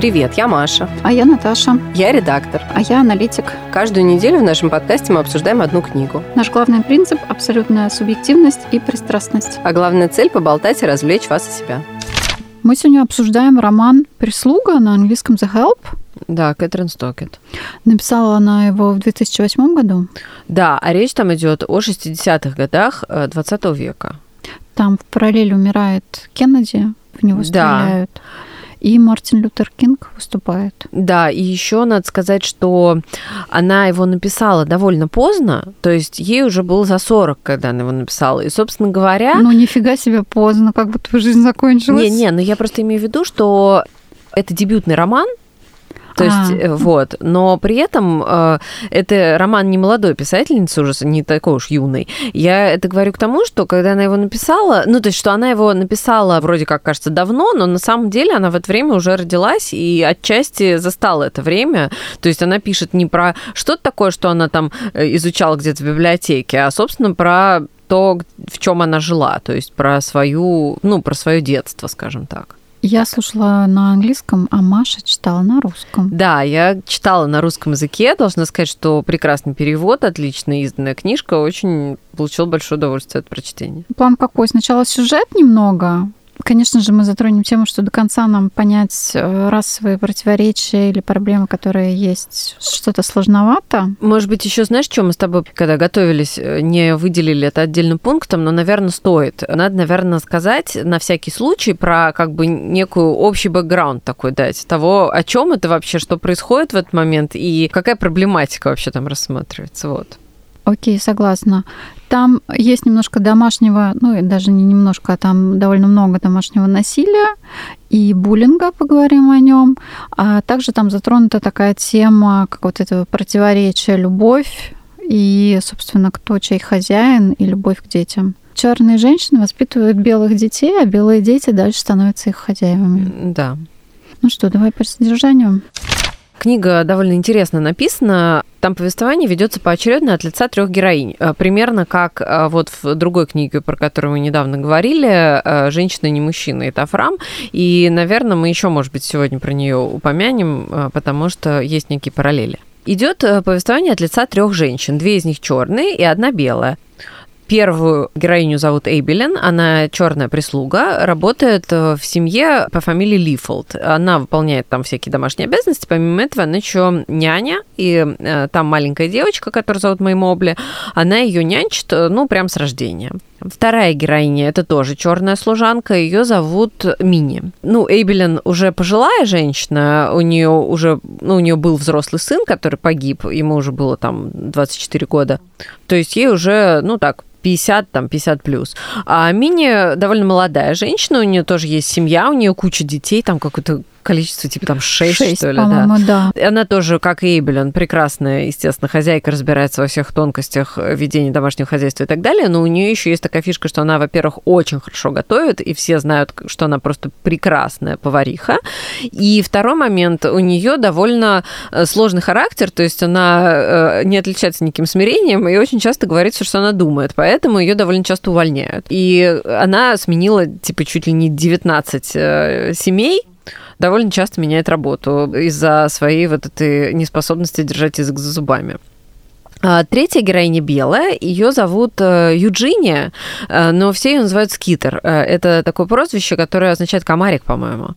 Привет, я Маша. А я Наташа. Я редактор. А я аналитик. Каждую неделю в нашем подкасте мы обсуждаем одну книгу. Наш главный принцип – абсолютная субъективность и пристрастность. А главная цель – поболтать и развлечь вас и себя. Мы сегодня обсуждаем роман «Прислуга» на английском «The Help». Да, Кэтрин Стокет. Написала она его в 2008 году. Да, а речь там идет о 60-х годах 20 века. Там в параллели умирает Кеннеди, в него стреляют. И Мартин Лютер Кинг выступает. Да, и еще надо сказать, что она его написала довольно поздно, то есть ей уже было за 40, когда она его написала. И, собственно говоря... Ну, нифига себе поздно, как твоя жизнь закончилась. Не-не, но я просто имею в виду, что это дебютный роман, то есть, а. вот. Но при этом э, это роман не молодой писательницы, уже не такой уж юный. Я это говорю к тому, что когда она его написала, ну, то есть, что она его написала вроде как, кажется, давно, но на самом деле она в это время уже родилась и отчасти застала это время. То есть, она пишет не про что-то такое, что она там э, изучала где-то в библиотеке, а, собственно, про то, в чем она жила, то есть про свою, ну, про свое детство, скажем так. Я слушала на английском, а Маша читала на русском. Да, я читала на русском языке. Должна сказать, что прекрасный перевод, отлично изданная книжка. Очень получил большое удовольствие от прочтения. План какой? Сначала сюжет немного, Конечно же, мы затронем тему, что до конца нам понять э, расовые противоречия или проблемы, которые есть, что-то сложновато. Может быть, еще знаешь, что мы с тобой, когда готовились, э, не выделили это отдельным пунктом, но, наверное, стоит. Надо, наверное, сказать на всякий случай про как бы некую общий бэкграунд такой дать, того, о чем это вообще, что происходит в этот момент и какая проблематика вообще там рассматривается. Вот. Окей, согласна. Там есть немножко домашнего, ну и даже не немножко, а там довольно много домашнего насилия и буллинга, поговорим о нем. А также там затронута такая тема, как вот этого противоречия любовь и, собственно, кто чей хозяин и любовь к детям. Черные женщины воспитывают белых детей, а белые дети дальше становятся их хозяевами. Да. Ну что, давай по содержанию. Книга довольно интересно написана. Там повествование ведется поочередно от лица трех героинь. Э, примерно как э, вот в другой книге, про которую мы недавно говорили, э, «Женщина не мужчина» это Афрам. И, наверное, мы еще, может быть, сегодня про нее упомянем, потому что есть некие параллели. Идет повествование от лица трех женщин. Две из них черные и одна белая. Первую героиню зовут Эйбелин, она черная прислуга, работает э, в семье по фамилии Лифолд. Она выполняет там всякие домашние обязанности, помимо этого она еще няня, и э, там маленькая девочка, которую зовут Мэй Мобли, она ее нянчит, э, ну, прям с рождения. Вторая героиня это тоже черная служанка, ее зовут Мини. Ну, Эйбелин уже пожилая женщина, у нее уже, ну, у нее был взрослый сын, который погиб, ему уже было там 24 года. То есть ей уже, ну так, 50, там, 50 плюс. А Мини довольно молодая женщина, у нее тоже есть семья, у нее куча детей, там какой-то количество, типа там 6, 6 что ли, да. да. Она тоже, как и Эйбелин, прекрасная, естественно, хозяйка, разбирается во всех тонкостях ведения домашнего хозяйства и так далее, но у нее еще есть такая фишка, что она, во-первых, очень хорошо готовит, и все знают, что она просто прекрасная повариха. И второй момент, у нее довольно э, сложный характер, то есть она э, не отличается никаким смирением и очень часто говорит все, что она думает, поэтому ее довольно часто увольняют. И она сменила, типа, чуть ли не 19 э, семей, довольно часто меняет работу из-за своей вот этой неспособности держать язык за зубами. А, третья героиня белая, ее зовут э, Юджиния, э, но все ее называют Скитер. Э, это такое прозвище, которое означает комарик, по-моему.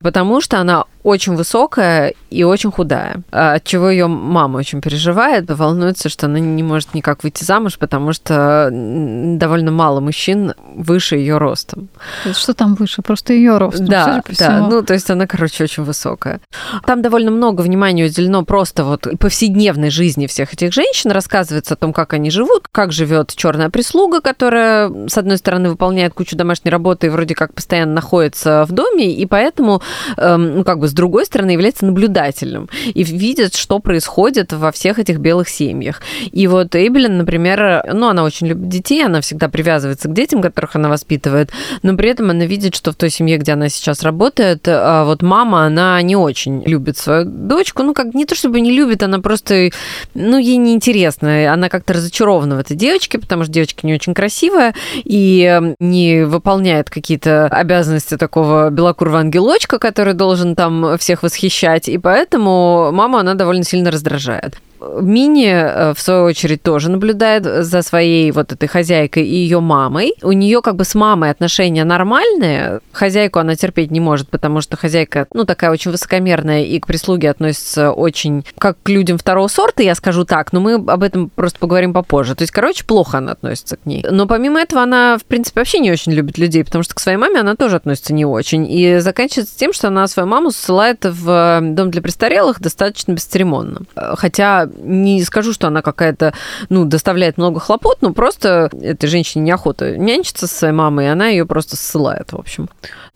Потому что она очень высокая и очень худая, а, от чего ее мама очень переживает, волнуется, что она не может никак выйти замуж, потому что довольно мало мужчин выше ее ростом. То есть что там выше? Просто ее рост. Да, да. Ну, то есть она, короче, очень высокая. Там довольно много внимания уделено просто вот повседневной жизни всех этих женщин. Рассказывается о том, как они живут, как живет черная прислуга, которая, с одной стороны, выполняет кучу домашней работы и вроде как постоянно находится в доме, и поэтому, ну, как бы с другой стороны, является наблюдательным и видит, что происходит во всех этих белых семьях. И вот Эйбелин, например, ну, она очень любит детей, она всегда привязывается к детям, которых она воспитывает, но при этом она видит, что в той семье, где она сейчас работает, а вот мама, она не очень любит свою дочку, ну, как не то чтобы не любит, она просто, ну, ей неинтересно, она как-то разочарована в этой девочке, потому что девочка не очень красивая и не выполняет какие-то обязанности такого белокурого ангелочка, который должен там всех восхищать, и поэтому маму она довольно сильно раздражает. Мини, э, в свою очередь, тоже наблюдает за своей вот этой хозяйкой и ее мамой. У нее как бы с мамой отношения нормальные. Хозяйку она терпеть не может, потому что хозяйка, ну, такая очень высокомерная и к прислуге относится очень как к людям второго сорта, я скажу так, но мы об этом просто поговорим попозже. То есть, короче, плохо она относится к ней. Но помимо этого она, в принципе, вообще не очень любит людей, потому что к своей маме она тоже относится не очень. И заканчивается тем, что она свою маму ссылает в дом для престарелых достаточно бесцеремонно. Хотя не скажу, что она какая-то, ну, доставляет много хлопот, но просто этой женщине неохота нянчиться со своей мамой, и она ее просто ссылает, в общем.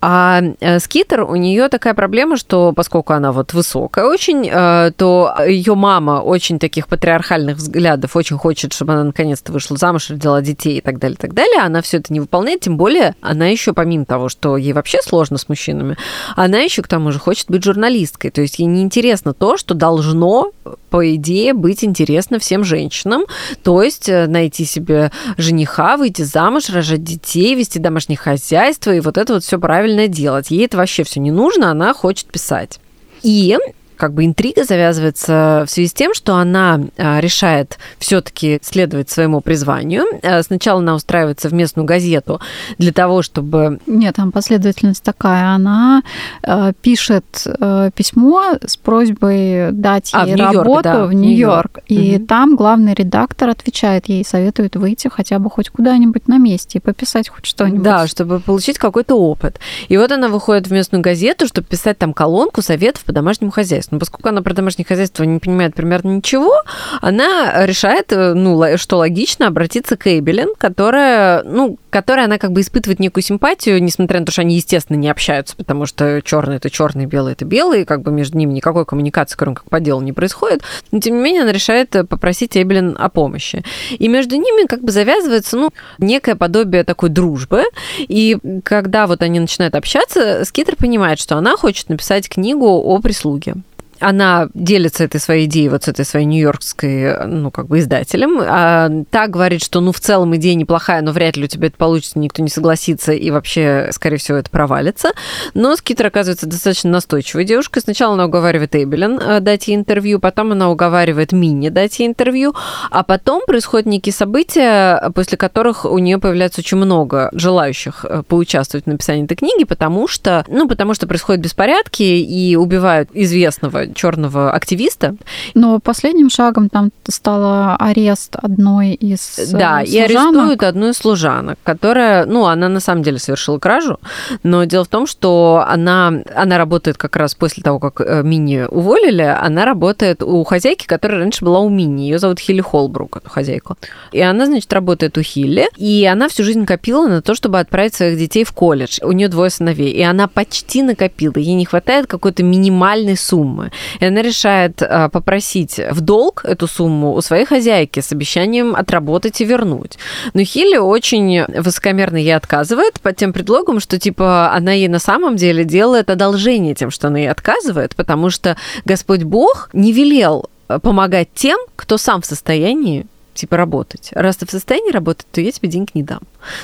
А э, Скитер, у нее такая проблема, что поскольку она вот высокая очень, э, то ее мама очень таких патриархальных взглядов, очень хочет, чтобы она наконец-то вышла замуж, родила детей и так далее, и так далее. Она все это не выполняет, тем более она еще помимо того, что ей вообще сложно с мужчинами, она еще к тому же хочет быть журналисткой. То есть ей неинтересно то, что должно, по идее, быть интересно всем женщинам. То есть э, найти себе жениха, выйти замуж, рожать детей, вести домашнее хозяйство и вот это вот все правильно делать. Ей это вообще все не нужно, она хочет писать. И как бы интрига завязывается в связи с тем, что она а, решает все-таки следовать своему призванию. А, сначала она устраивается в местную газету для того, чтобы... Нет, там последовательность такая. Она э, пишет письмо с просьбой дать а, ей работу да, в Нью-Йорк. И угу. там главный редактор отвечает ей, советует выйти хотя бы хоть куда-нибудь на месте и пописать хоть что-нибудь. Да, чтобы получить какой-то опыт. И вот она выходит в местную газету, чтобы писать там колонку советов по домашнему хозяйству. Но поскольку она про домашнее хозяйство не понимает примерно ничего, она решает, э, ну, что логично, обратиться к Эйбелин, которая, ну, которая она как бы испытывает некую симпатию, несмотря на то, что они, естественно, не общаются, потому что черный это черный, белый это белый, и как бы между ними никакой коммуникации, кроме как по делу, не происходит. Но, тем не менее, она решает попросить Эйбелин о помощи. И между ними как бы завязывается, ну, некое подобие такой дружбы. И когда вот они начинают общаться, Скитер понимает, что она хочет написать книгу о прислуге она делится этой своей идеей вот с этой своей нью-йоркской, ну, как бы издателем. А та говорит, что, ну, в целом идея неплохая, но вряд ли у тебя это получится, никто не согласится, и вообще, скорее всего, это провалится. Но Скитер оказывается достаточно настойчивой девушкой. Сначала она уговаривает Эйбелин э, дать ей интервью, потом она уговаривает Минни дать ей интервью, а потом происходят некие события, после которых у нее появляется очень много желающих э, поучаствовать в написании этой книги, потому что, ну, потому что происходят беспорядки и убивают известного черного активиста. Но последним шагом там стало арест одной из э, Да, служанок. и арестуют одну из служанок, которая, ну, она на самом деле совершила кражу, но дело в том, что она, она работает как раз после того, как э, Мини уволили, она работает у хозяйки, которая раньше была у Мини. Ее зовут Хилли Холбрук, эту хозяйку. И она, значит, работает у Хилли, и она всю жизнь копила на то, чтобы отправить своих детей в колледж. У нее двое сыновей, и она почти накопила. Ей не хватает какой-то минимальной суммы. И она решает а, попросить в долг эту сумму у своей хозяйки с обещанием отработать и вернуть. Но Хилли очень высокомерно ей отказывает под тем предлогом, что типа она ей на самом деле делает одолжение тем, что она ей отказывает, потому что Господь Бог не велел помогать тем, кто сам в состоянии типа работать. Раз ты в состоянии работать, то я тебе денег не дам.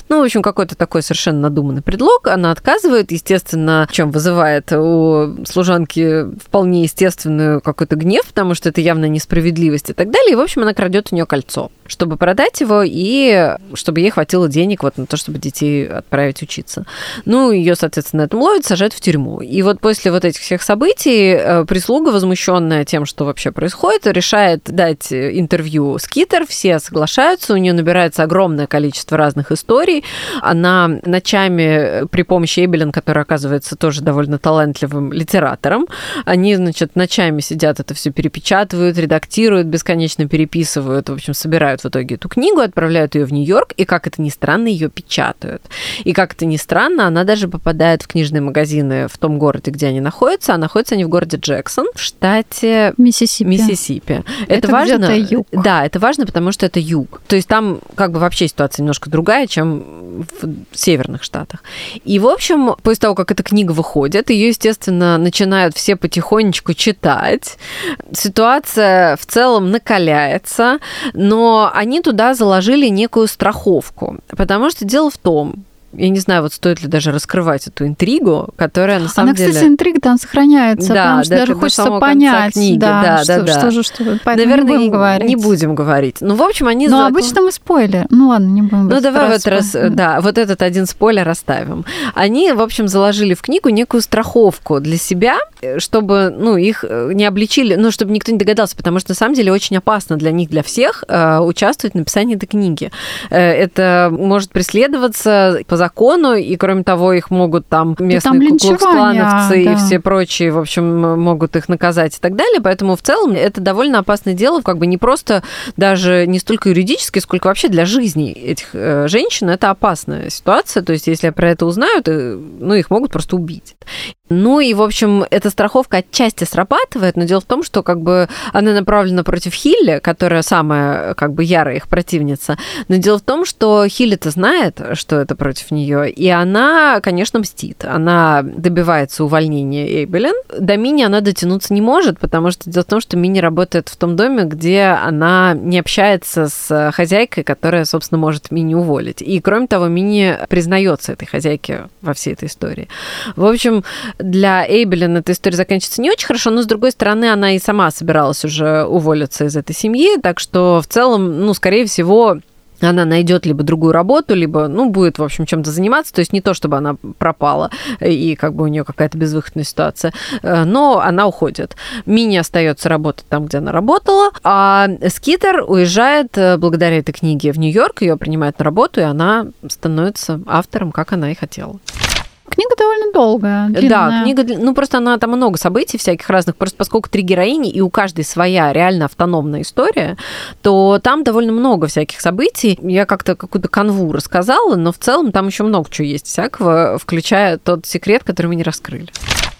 Ну, в общем, какой-то такой совершенно надуманный предлог. Она отказывает, естественно, чем вызывает у служанки вполне естественную какой-то гнев, потому что это явно несправедливость и так далее. И, в общем, она крадет у нее кольцо, чтобы продать его и чтобы ей хватило денег вот на то, чтобы детей отправить учиться. Ну, ее, соответственно, этом ловят, сажают в тюрьму. И вот после вот этих всех событий э, прислуга, возмущенная тем, что вообще происходит, решает дать интервью Скитер, все соглашаются, у нее набирается огромное количество разных историй. Она ночами э, при помощи Эбелин, которая оказывается тоже довольно талантливым литератором, они, значит, ночами сидят, это все перепечатывают, редактируют, бесконечно переписывают, в общем, собирают в итоге эту книгу, отправляют ее в Нью-Йорк, и, как это ни странно, ее печатают. И, как это ни странно, она даже попадает в книжные магазины в том городе, где они находятся, а находятся они в городе Джексон, в штате Миссисипи. Миссисипи. Это, это важно. Да, это важно, потому что это юг. То есть там как бы вообще ситуация немножко другая, чем в северных штатах. И, в общем, после того, как эта книга выходит, ее, естественно, начинают все потихонечку читать. Ситуация в целом накаляется, но они туда заложили некую страховку. Потому что дело в том, я не знаю, вот стоит ли даже раскрывать эту интригу, которая на самом Она, деле... кстати, интрига там сохраняется, да, потому что даже хочется понять, книги. да, да, что, да, да. что же, что Наверное, не будем говорить. Не будем говорить. Ну, в общем, они... Но обычно мы спойлер. Ну ладно, не будем Ну, давай в этот раз, да, вот этот один спойлер оставим. Они, в общем, заложили в книгу некую страховку для себя, чтобы, ну, их не обличили, ну, чтобы никто не догадался, потому что, на самом деле, очень опасно для них, для всех э, участвовать в написании этой книги. Э, это может преследоваться по закону, и, кроме того, их могут там местные там клановцы да. и все прочие, в общем, могут их наказать и так далее. Поэтому в целом это довольно опасное дело, как бы не просто даже не столько юридически, сколько вообще для жизни этих э, женщин. Это опасная ситуация. То есть, если про это узнают, ну, их могут просто убить. Ну и, в общем, эта страховка отчасти срабатывает, но дело в том, что как бы она направлена против Хилли, которая самая как бы ярая их противница. Но дело в том, что Хилли-то знает, что это против нее, и она, конечно, мстит. Она добивается увольнения Эйбелин. До Мини она дотянуться не может, потому что дело в том, что Мини работает в том доме, где она не общается с хозяйкой, которая, собственно, может Мини уволить. И, кроме того, Мини признается этой хозяйке во всей этой истории. В общем, для Эйбелин эта история заканчивается не очень хорошо, но, с другой стороны, она и сама собиралась уже уволиться из этой семьи, так что в целом, ну, скорее всего, она найдет либо другую работу, либо, ну, будет, в общем, чем-то заниматься. То есть не то, чтобы она пропала и как бы у нее какая-то безвыходная ситуация, э, но она уходит. Мини остается работать там, где она работала, а Скитер уезжает э, благодаря этой книге в Нью-Йорк, ее принимают на работу, и она становится автором, как она и хотела. Книга довольно долгая. Длинная. Да, книга, ну просто она там много событий всяких разных, просто поскольку три героини, и у каждой своя реально автономная история, то там довольно много всяких событий. Я как-то какую-то канву рассказала, но в целом там еще много чего есть всякого, включая тот секрет, который мы не раскрыли.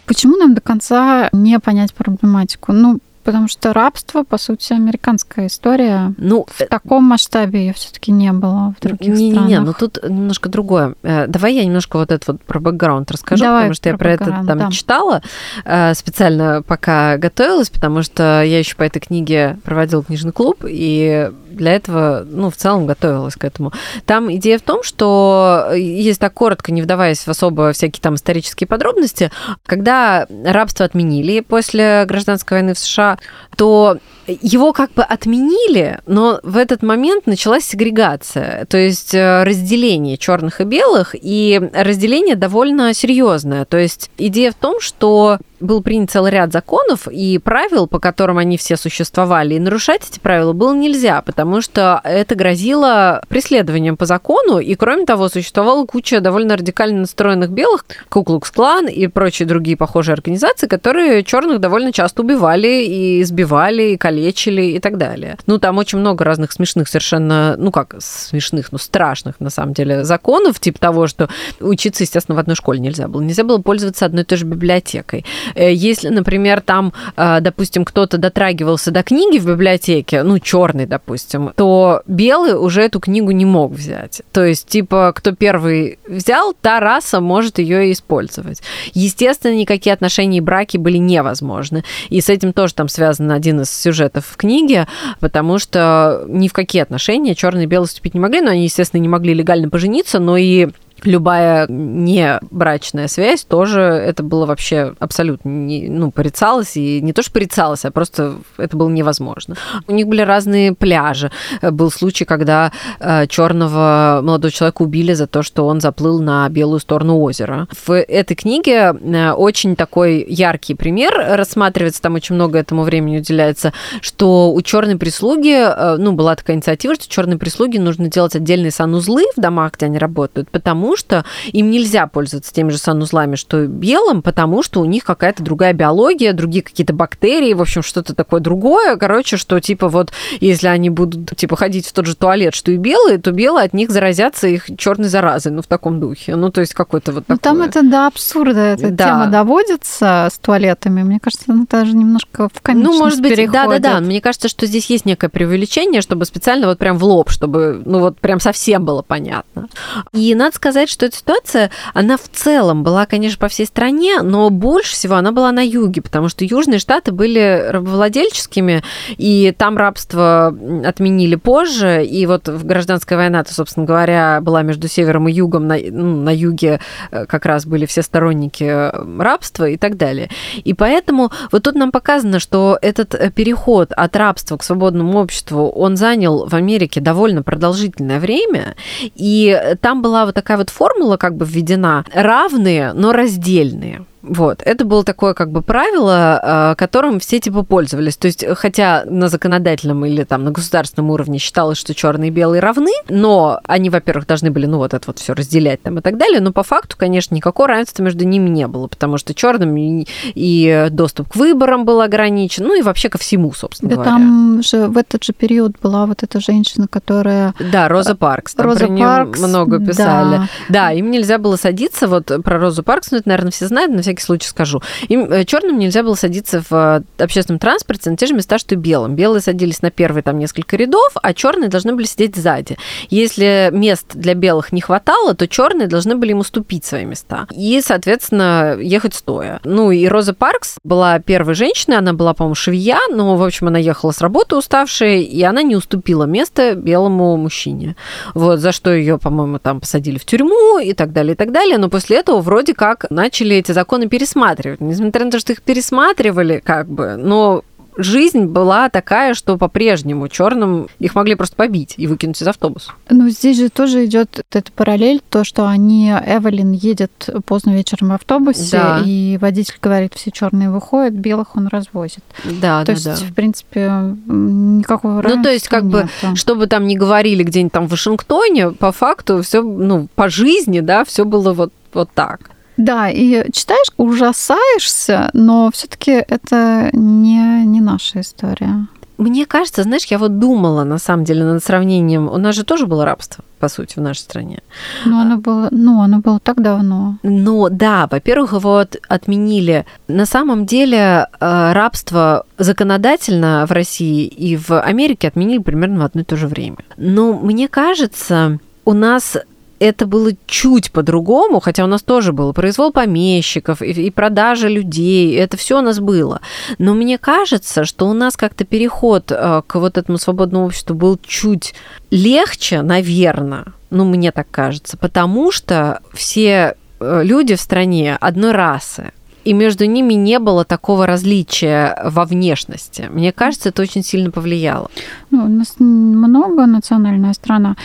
Почему нам до конца не понять проблематику? Ну, потому что рабство, по сути, американская история. Ну, в таком масштабе ее все-таки не было в других не, странах. Не-не, но тут немножко другое. Э, давай я немножко вот это вот про бэкграунд расскажу, Давай потому что я про это там да. читала э, специально, пока готовилась, потому что я еще по этой книге проводила книжный клуб, и для этого, ну, в целом готовилась к этому. Там идея в том, что, есть так коротко, не вдаваясь в особо всякие там исторические подробности, когда рабство отменили после гражданской войны в США, то его как бы отменили, но в этот момент началась сегрегация, то есть э, разделение черных и белых, и разделение довольно серьезное. То есть идея в том, что был принят целый ряд законов и правил, по которым они все существовали, и нарушать эти правила было нельзя, потому что это грозило преследованием по закону, и кроме того, существовала куча довольно радикально настроенных белых, Куклукс-клан и прочие другие похожие организации, которые черных довольно часто убивали и избивали, и калечили и так далее. Ну, там очень много разных смешных совершенно, ну как смешных, ну страшных на самом деле законов, типа того, что учиться, естественно, в одной школе нельзя было. Нельзя было пользоваться одной и той же библиотекой. Э, если, например, там, э, допустим, кто-то дотрагивался до книги в библиотеке, ну, черный, допустим, то белый уже эту книгу не мог взять. То есть, типа, кто первый взял, та раса может ее использовать. Естественно, никакие отношения и браки были невозможны. И с этим тоже там связан один из сюжетов в книге, потому что ни в какие отношения черные и белые вступить не могли, но они, естественно, не могли легально пожениться, но и любая не брачная связь тоже это было вообще абсолютно не, ну, порицалось, и не то, что порицалось, а просто это было невозможно. У них были разные пляжи. Был случай, когда э, черного молодого человека убили за то, что он заплыл на белую сторону озера. В этой книге э, очень такой яркий пример рассматривается, там очень много этому времени уделяется, что у черной прислуги, э, ну, была такая инициатива, что черной прислуги нужно делать отдельные санузлы в домах, где они работают, потому потому что им нельзя пользоваться теми же санузлами, что и белым, потому что у них какая-то другая биология, другие какие-то бактерии, в общем, что-то такое другое. Короче, что типа вот если они будут типа ходить в тот же туалет, что и белые, то белые от них заразятся их черной заразой, ну в таком духе. Ну то есть какой-то вот ну, такое. там это до абсурда эта да. тема доводится с туалетами. Мне кажется, она даже немножко в комичность Ну, может быть, да-да-да. Да, Мне кажется, что здесь есть некое преувеличение, чтобы специально вот прям в лоб, чтобы, ну вот прям совсем было понятно. И надо сказать, сказать, что эта ситуация, она в целом была, конечно, по всей стране, но больше всего она была на юге, потому что южные штаты были рабовладельческими, и там рабство отменили позже, и вот гражданская война, то, собственно говоря, была между севером и югом, на, ну, на юге э, как раз были все сторонники э, рабства и так далее. И поэтому вот тут нам показано, что этот э, переход от рабства к свободному обществу, он занял в Америке довольно продолжительное время, и там была вот такая вот формула как бы введена, равные, но раздельные. Вот. Это было такое как бы правило, а, которым все типа пользовались. То есть, хотя на законодательном или там на государственном уровне считалось, что черные и белые равны, но они, во-первых, должны были, ну, вот это вот все разделять там и так далее, но по факту, конечно, никакого равенства между ними не было, потому что черным и, доступ к выборам был ограничен, ну и вообще ко всему, собственно да говоря. там же в этот же период была вот эта женщина, которая... Да, Роза Паркс. Там Роза про Паркс, много писали. да. Да. им нельзя было садиться, вот про Розу Паркс, ну это, наверное, все знают, на всякий случай скажу. Им черным нельзя было садиться в э, общественном транспорте на те же места, что и белым. Белые садились на первые там несколько рядов, а черные должны были сидеть сзади. Если мест для белых не хватало, то черные должны были им уступить свои места. И, соответственно, ехать стоя. Ну и Роза Паркс была первой женщиной, она была, по-моему, швея, но, в общем, она ехала с работы уставшая, и она не уступила место белому мужчине. Вот, за что ее, по-моему, там посадили в тюрьму и так далее, и так далее. Но после этого вроде как начали эти законы пересматривать. Несмотря на то, что их пересматривали, как бы, но жизнь была такая, что по-прежнему черным их могли просто побить и выкинуть из автобуса. Ну, здесь же тоже идет эта параллель, то, что они, Эвелин едет поздно вечером в автобусе, Да. и водитель говорит, все черные выходят, белых он развозит. Да, то да, есть, да. в принципе, никакого Ну, то есть, как бы, что бы там ни говорили где-нибудь там в Вашингтоне, по факту все, ну, по жизни, да, все было вот, вот так. Да, и читаешь, ужасаешься, но все-таки это не, не наша история. Мне кажется, знаешь, я вот думала, на самом деле, над сравнением. У нас же тоже было рабство, по сути, в нашей стране. Но оно было, ну, оно было так давно. Но да, во-первых, его от- отменили. На самом деле э, рабство законодательно в России и в Америке отменили примерно в одно и то же время. Но мне кажется, у нас это было чуть по-другому, хотя у нас тоже было произвол помещиков и, и продажа людей, это все у нас было. Но мне кажется, что у нас как-то переход э, к вот этому свободному обществу был чуть легче, наверное, ну, мне так кажется, потому что все э, люди в стране одной расы, и между ними не было такого различия во внешности. Мне кажется, это очень сильно повлияло. Ну, у нас много национальная страна.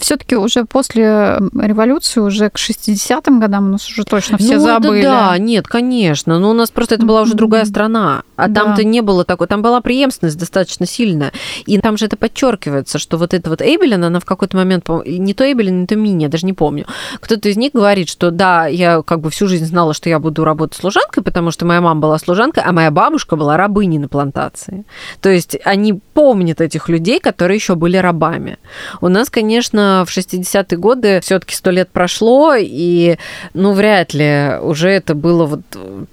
Все-таки уже после революции, уже к 60-м годам у нас уже точно все ну, забыли. да, нет, конечно. Но у нас просто это была уже другая страна. А Да. там-то не было такой. Там была преемственность достаточно сильная. И там же это подчеркивается, что вот эта вот Эйбелин, она в какой-то момент, не то Эйбелин, не то Мини, я даже не помню. Кто-то из них говорит, что да, я как бы всю жизнь знала, что я буду работать служанкой, потому что моя мама была служанкой, а моя бабушка была рабыней на плантации. То есть они помнят этих людей, которые еще были рабами. У нас, конечно, в 60-е годы все-таки сто лет прошло, и, ну, вряд ли уже это было вот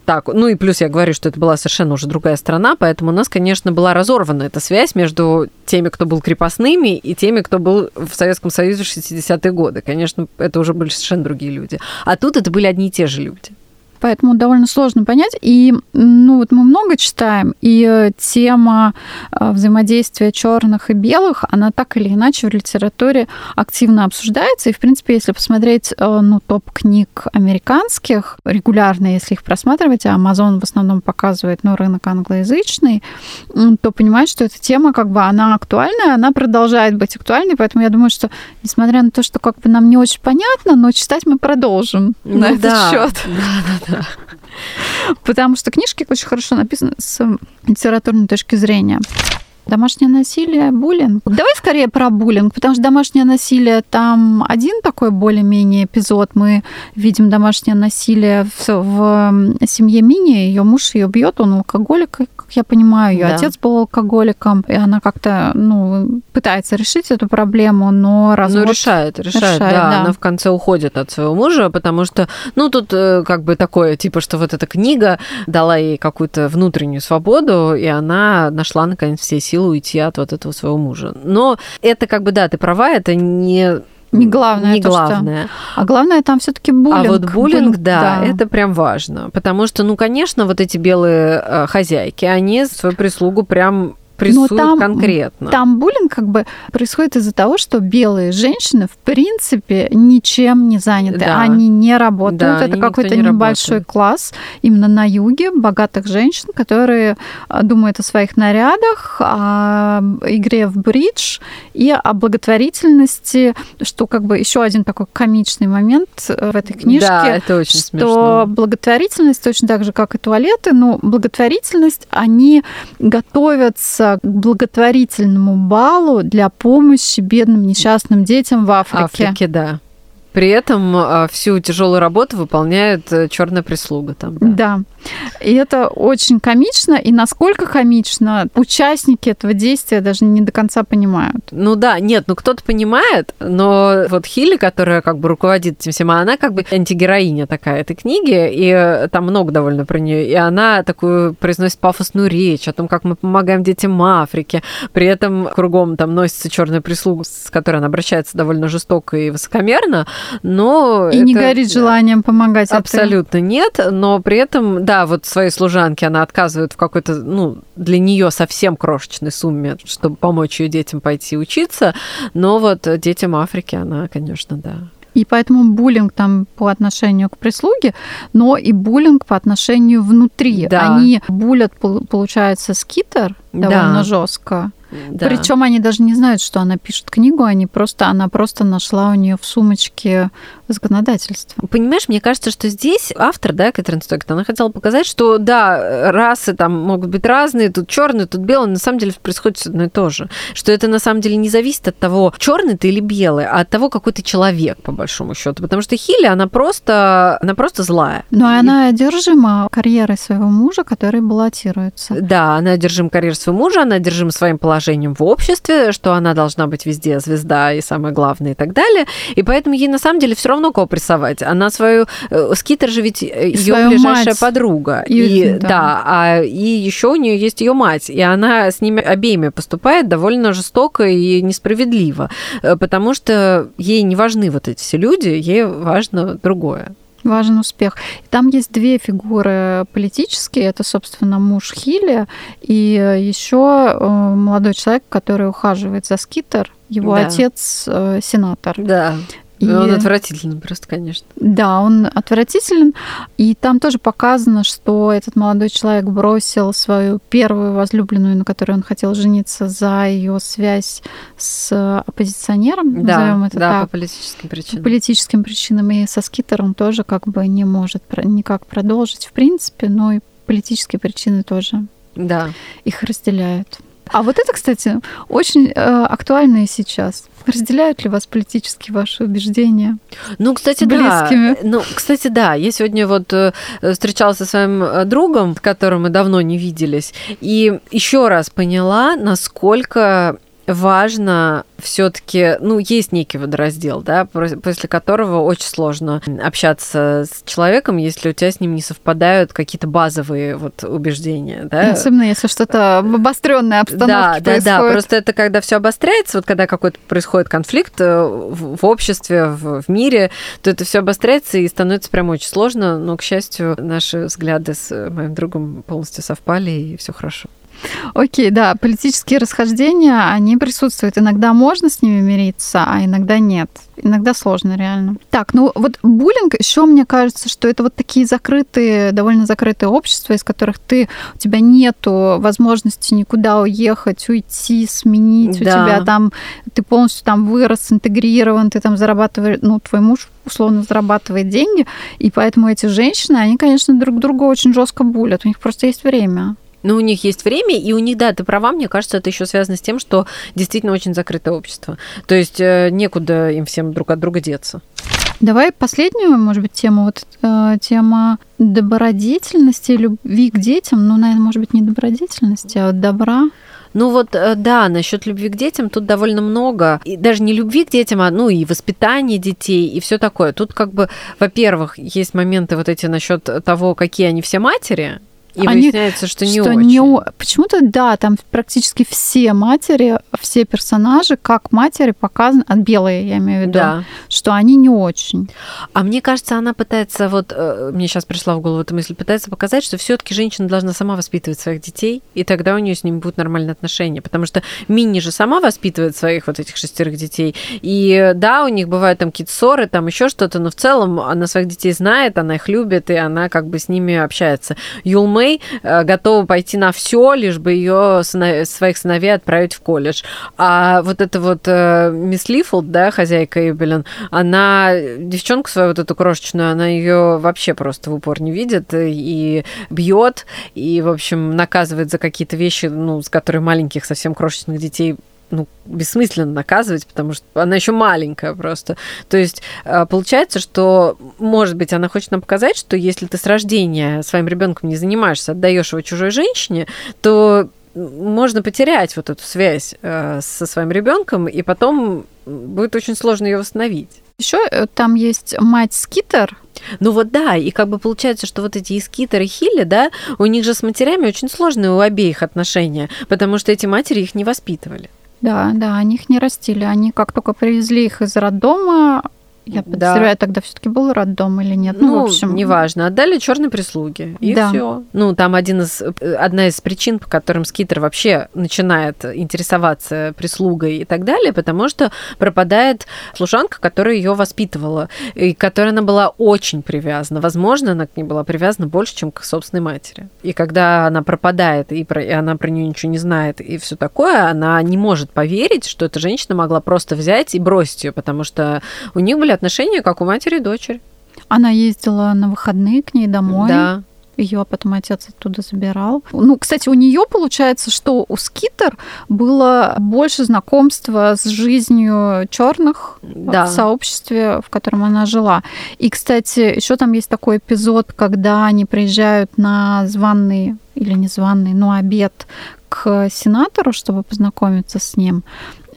так. Ну, и плюс я говорю, что это была совершенно уже другая страна, поэтому у нас, конечно, была разорвана эта связь между теми, кто был крепостными, и теми, кто был в Советском Союзе в 60-е годы. Конечно, это уже были совершенно другие люди. А тут это были одни и те же люди. Поэтому довольно сложно понять. И ну вот мы много читаем, и э, тема э, взаимодействия черных и белых, она так или иначе в литературе активно обсуждается. И, в принципе, если посмотреть э, ну, топ книг американских, регулярно, если их просматривать, а Amazon в основном показывает ну, рынок англоязычный, то понимаешь, что эта тема, как бы, она актуальная, она продолжает быть актуальной. Поэтому я думаю, что, несмотря на то, что как бы нам не очень понятно, но читать мы продолжим на Ну этот да. счет. Да, да, да. Потому что книжки очень хорошо написаны с литературной точки зрения. Домашнее насилие, буллинг. Давай скорее про буллинг, потому что домашнее насилие там один такой более-менее эпизод. Мы видим домашнее насилие в, в семье Мини. Ее муж ее бьет, он алкоголик, как я понимаю. Ее Да. отец был алкоголиком, и она как-то ну, пытается решить эту проблему, но развод... Ну, решает, решает, решает, да. да. Она в конце уходит от своего мужа, потому что, ну, тут э, как бы такое, типа, что вот эта книга дала ей какую-то внутреннюю свободу, и она нашла, наконец, все силы уйти от вот этого своего мужа. Но это как бы, да, ты права, это не не главное. Не то, главное. Что... А главное там все-таки буллинг. А вот буллинг, буллинг да, да, это прям важно. Потому что, ну, конечно, вот эти белые э, хозяйки, они свою прислугу прям прессуют там, конкретно. Там буллинг как бы происходит из-за того, что белые женщины в принципе ничем не заняты, да. они не работают. Да, Это какой-то не небольшой работает. класс именно на юге богатых женщин, которые а, думают о своих нарядах, о игре в бридж и о благотворительности, что как бы еще один такой комичный момент э, в этой книжке. Да, это очень что смешно. благотворительность точно так же, как и туалеты, но благотворительность они готовятся к благотворительному балу для помощи бедным несчастным детям в Африке. Африке, да. При этом а, всю тяжелую работу выполняет э, черная прислуга там. Да. да. И это очень комично. И насколько комично, участники этого действия даже не до конца понимают. Ну да, нет, ну кто-то понимает, но вот Хилли, которая как бы руководит этим всем, она как бы антигероиня такая этой книги, и э, там много довольно про нее. И она такую произносит пафосную речь о том, как мы помогаем детям Африки. При этом кругом там носится черная прислуга, с которой она обращается довольно жестоко и высокомерно но... И это... не горит желанием помогать. Абсолютно это... нет, но при этом, да, вот своей служанке она отказывает в какой-то, ну, для нее совсем крошечной сумме, чтобы помочь ее детям пойти учиться, но вот детям Африки она, конечно, да. И поэтому буллинг там по отношению к прислуге, но и буллинг по отношению внутри. Да. Они булят, получается, скитер довольно да. жестко. Да. Причем они даже не знают, что она пишет книгу, они просто, она просто нашла у нее в сумочке законодательство. Понимаешь, мне кажется, что здесь автор, да, Кэтрин Стокет, она хотела показать, что да, расы там могут быть разные, тут черный, тут белый, на самом деле происходит одно и то же. Что это на самом деле не зависит от того, черный ты или белый, а от того, какой ты человек, по большому счету. Потому что Хилли, она просто, она просто злая. Но и... она одержима карьерой своего мужа, который баллотируется. Да, она одержима карьерой своего мужа, она одержима своим положением в обществе, что она должна быть везде звезда и самое главное и так далее. И поэтому ей на самом деле все равно равно кого прессовать. Она свою... Э, Скитер же ведь э, ее ближайшая мать. подруга. И, и да. да, а и еще у нее есть ее мать, и она с ними обеими поступает довольно жестоко и несправедливо, э, потому что ей не важны вот эти все люди, ей важно другое. Важен успех. Там есть две фигуры политические. Это, собственно, муж Хилли и еще молодой человек, который ухаживает за Скитер. Его да. отец сенатор. Да. И... Он отвратительный просто, конечно. Да, он отвратителен. И там тоже показано, что этот молодой человек бросил свою первую возлюбленную, на которой он хотел жениться, за ее связь с оппозиционером, да, назовем это да, так. по политическим причинам. По политическим причинам. И со Скитером тоже как бы не может никак продолжить, в принципе, но и политические причины тоже да. их разделяют. А вот это, кстати, очень э, актуально и сейчас. Разделяют ли вас политически ваши убеждения? Ну, кстати, близкими? да. Ну, кстати, да. Я сегодня вот э, встречалась со своим э, другом, с которым мы давно не виделись, и еще раз поняла, насколько важно все-таки, ну, есть некий водораздел, да, после которого очень сложно общаться с человеком, если у тебя с ним не совпадают какие-то базовые вот убеждения, да. Особенно если что-то в обостренной обстановке да, происходит. Да, да, просто это когда все обостряется, вот когда какой-то происходит конфликт э, в обществе, в, в мире, то это все обостряется и становится прям очень сложно, но, к счастью, наши взгляды с моим другом полностью совпали, и все хорошо. Окей, да, политические расхождения, они присутствуют. Иногда можно с ними мириться, а иногда нет. Иногда сложно, реально. Так, ну вот буллинг, еще мне кажется, что это вот такие закрытые, довольно закрытые общества, из которых ты, у тебя нету возможности никуда уехать, уйти, сменить. Да. У тебя там, ты полностью там вырос, интегрирован, ты там зарабатываешь, ну, твой муж условно зарабатывает деньги, и поэтому эти женщины, они, конечно, друг друга очень жестко булят. У них просто есть время. Ну, у них есть время, и у них, да, ты права, мне кажется, это еще связано с тем, что действительно очень закрытое общество. То есть э, некуда им всем друг от друга деться. Давай последнюю, может быть, тему. Вот э, тема добродетельности, любви к детям. Ну, наверное, может быть, не добродетельности, а добра. Ну вот, э, да, насчет любви к детям тут довольно много. И даже не любви к детям, а ну и воспитание детей, и все такое. Тут как бы, во-первых, есть моменты вот эти насчет того, какие они все матери, И Они- выясняется, что не что очень. не Почему-то, да, там практически все матери, все персонажи, как матери показаны, от белые, я имею в виду, Да. что они не очень. А мне кажется, она пытается, вот э, мне сейчас пришла в голову эта мысль, пытается показать, что все-таки женщина должна сама воспитывать своих детей, и тогда у нее с ними будут нормальные отношения. Потому что Минни же сама воспитывает своих вот этих шестерых детей. И да, у них бывают там какие-то ссоры, там еще что-то, но в целом она своих детей знает, она их любит, и она как бы с ними общается. Юл Мэй э, готова пойти на все, лишь бы ее своих сыновей отправить в колледж. А вот эта вот э, мисс Лифилд, да, хозяйка Эбелин, она девчонку свою вот эту крошечную, она ее вообще просто в упор не видит и бьет, и, в общем, наказывает за какие-то вещи, ну, с которыми маленьких, совсем крошечных детей ну, бессмысленно наказывать, потому что она еще маленькая просто. То есть э, получается, что, может быть, она хочет нам показать, что если ты с рождения своим ребенком не занимаешься, отдаешь его чужой женщине, то можно потерять вот эту связь э, со своим ребенком, и потом будет очень сложно ее восстановить. Еще там есть мать Скитер. Ну вот да, и как бы получается, что вот эти и Скитер, и Хилли, да, у них же с матерями очень сложные у обеих отношения, потому что эти матери их не воспитывали. Да, да, они их не растили. Они как только привезли их из роддома, я Да. подозреваю, тогда все-таки был роддом или нет. Ну, в общем, неважно, отдали черной прислуге. И Да. все. Ну, там один из, одна из причин, по которым Скитер вообще начинает интересоваться прислугой и так далее, потому что пропадает служанка, которая ее воспитывала, и к которой она была очень привязана. Возможно, она к ней была привязана больше, чем к собственной матери. И когда она пропадает, и, про, и она про нее ничего не знает, и все такое, она не может поверить, что эта женщина могла просто взять и бросить ее, потому что у них были отношения как у матери и дочери. Она ездила на выходные к ней домой. Да. Ее потом отец оттуда забирал. Ну, кстати, у нее получается, что у Скитер было больше знакомства с жизнью черных Да. в сообществе, в котором она жила. И, кстати, еще там есть такой эпизод, когда они приезжают на званый или не званый, но обед к сенатору, чтобы познакомиться с ним.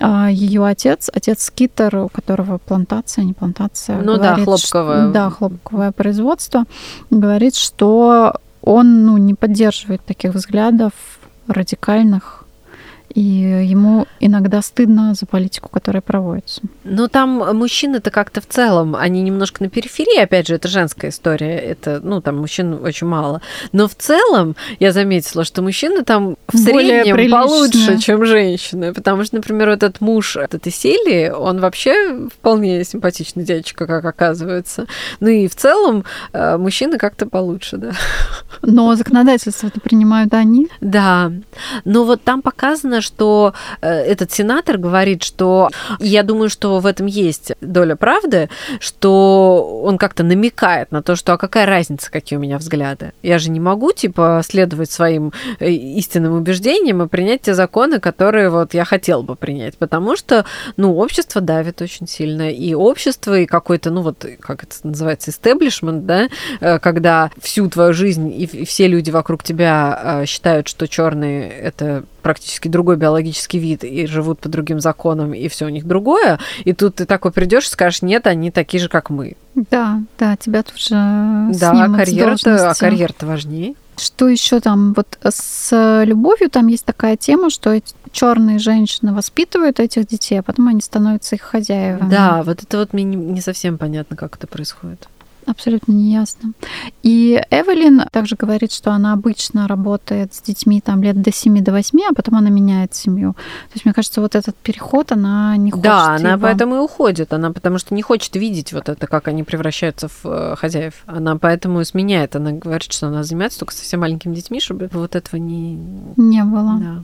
Ее отец, отец Скитер, у которого плантация, не плантация. Ну да, говорит, хлопковое. что- да, хлопковое производство. Говорит, что он ну, не поддерживает таких взглядов радикальных, и ему иногда стыдно за политику, которая проводится. Ну, там мужчины-то как-то в целом, они немножко на периферии, опять же, это женская история, это, ну, там мужчин очень мало. Но в целом я заметила, что мужчины там в Более среднем приличные. получше, чем женщины, потому что, например, этот муж этой Селии, он вообще вполне симпатичный дядечка, как оказывается. Ну и в целом э, мужчины как-то получше, да. Но законодательство-то принимают они. Да, но вот там показано, что э, этот сенатор говорит, что я думаю, что в этом есть доля правды, что он как-то намекает на то, что а какая разница, какие у меня взгляды. Я же не могу, типа, следовать своим э, истинным убеждениям и принять те законы, которые вот я хотел бы принять, потому что, ну, общество давит очень сильно, и общество, и какой-то, ну, вот, как это называется, истеблишмент, да, э, когда всю твою жизнь и все люди вокруг тебя считают, что черные это практически другой биологический вид и живут по другим законам, и все у них другое. И тут ты такой придешь и скажешь, нет, они такие же, как мы. Да, да, тебя тут же Да, карьера-то, а карьера-то важнее. Что еще там? Вот с любовью там есть такая тема, что эти черные женщины воспитывают этих детей, а потом они становятся их хозяевами. Да, вот это вот мне не, не совсем понятно, как это происходит. Абсолютно неясно. И Эвелин также говорит, что она обычно работает с детьми там лет до 7 до 8, а потом она меняет семью. То есть, мне кажется, вот этот переход она не хочет Да, она его. поэтому и уходит. Она потому что не хочет видеть вот это, как они превращаются в э, хозяев. Она поэтому и сменяет. Она говорит, что она занимается только совсем маленькими детьми, чтобы вот этого не... Не было. Да.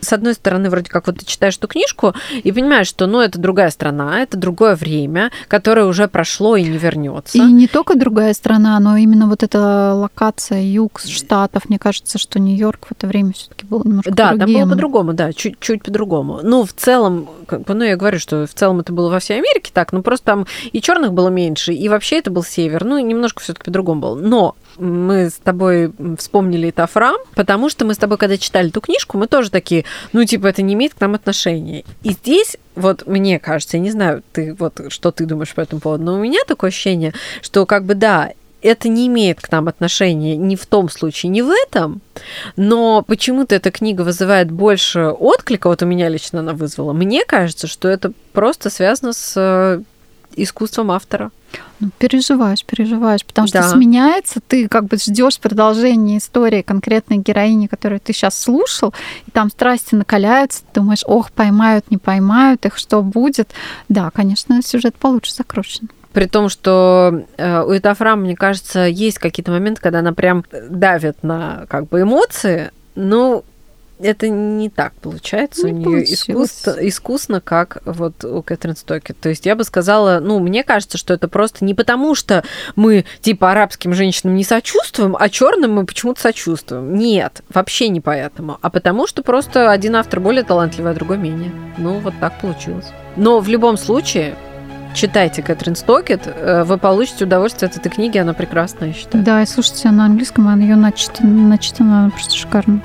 С одной стороны, вроде как вот ты читаешь эту книжку и понимаешь, что ну это другая страна, это другое время, которое уже прошло и не вернется. И не только другая страна, но именно вот эта локация юг штатов. Мне кажется, что Нью-Йорк в это время все-таки был немножко Да, там другим. было по-другому, да, чуть, чуть по-другому. Ну, в целом, как бы, ну, я говорю, что в целом это было во всей Америке так, ну, просто там и черных было меньше, и вообще это был север, ну, немножко все таки по-другому было. Но мы с тобой вспомнили Тафрам, потому что мы с тобой, когда читали эту книжку, мы тоже такие, ну, типа, это не имеет к нам отношения. И здесь, вот мне кажется, я не знаю, ты вот что ты думаешь по этому поводу, но у меня такое ощущение, что как бы да, это не имеет к нам отношения ни в том случае, ни в этом, но почему-то эта книга вызывает больше отклика, вот у меня лично она вызвала. Мне кажется, что это просто связано с э, искусством автора. Ну, переживаешь, переживаешь, потому да. что сменяется, ты как бы ждешь продолжения истории конкретной героини, которую ты сейчас слушал, и там страсти накаляются, ты думаешь, ох, поймают, не поймают, их что будет. Да, конечно, сюжет получше закручен. При том, что э, у Этафрам, мне кажется, есть какие-то моменты, когда она прям давит на как бы эмоции, но это не так получается не у нее искусно, искусно, как вот у Кэтрин Стокет. То есть я бы сказала, ну, мне кажется, что это просто не потому, что мы типа арабским женщинам не сочувствуем, а черным мы почему-то сочувствуем. Нет, вообще не поэтому. А потому что просто один автор более талантливый, а другой менее. Ну, вот так получилось. Но в любом случае, читайте Кэтрин Стокет, э, вы получите удовольствие от этой книги, она прекрасная, я считаю. Да, и слушайте на английском, она ее начитана, начитана она просто шикарно.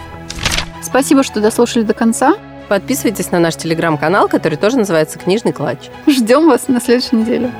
Спасибо, что дослушали до конца. Подписывайтесь на наш телеграм-канал, который тоже называется «Книжный клатч». Ждем вас на следующей неделе.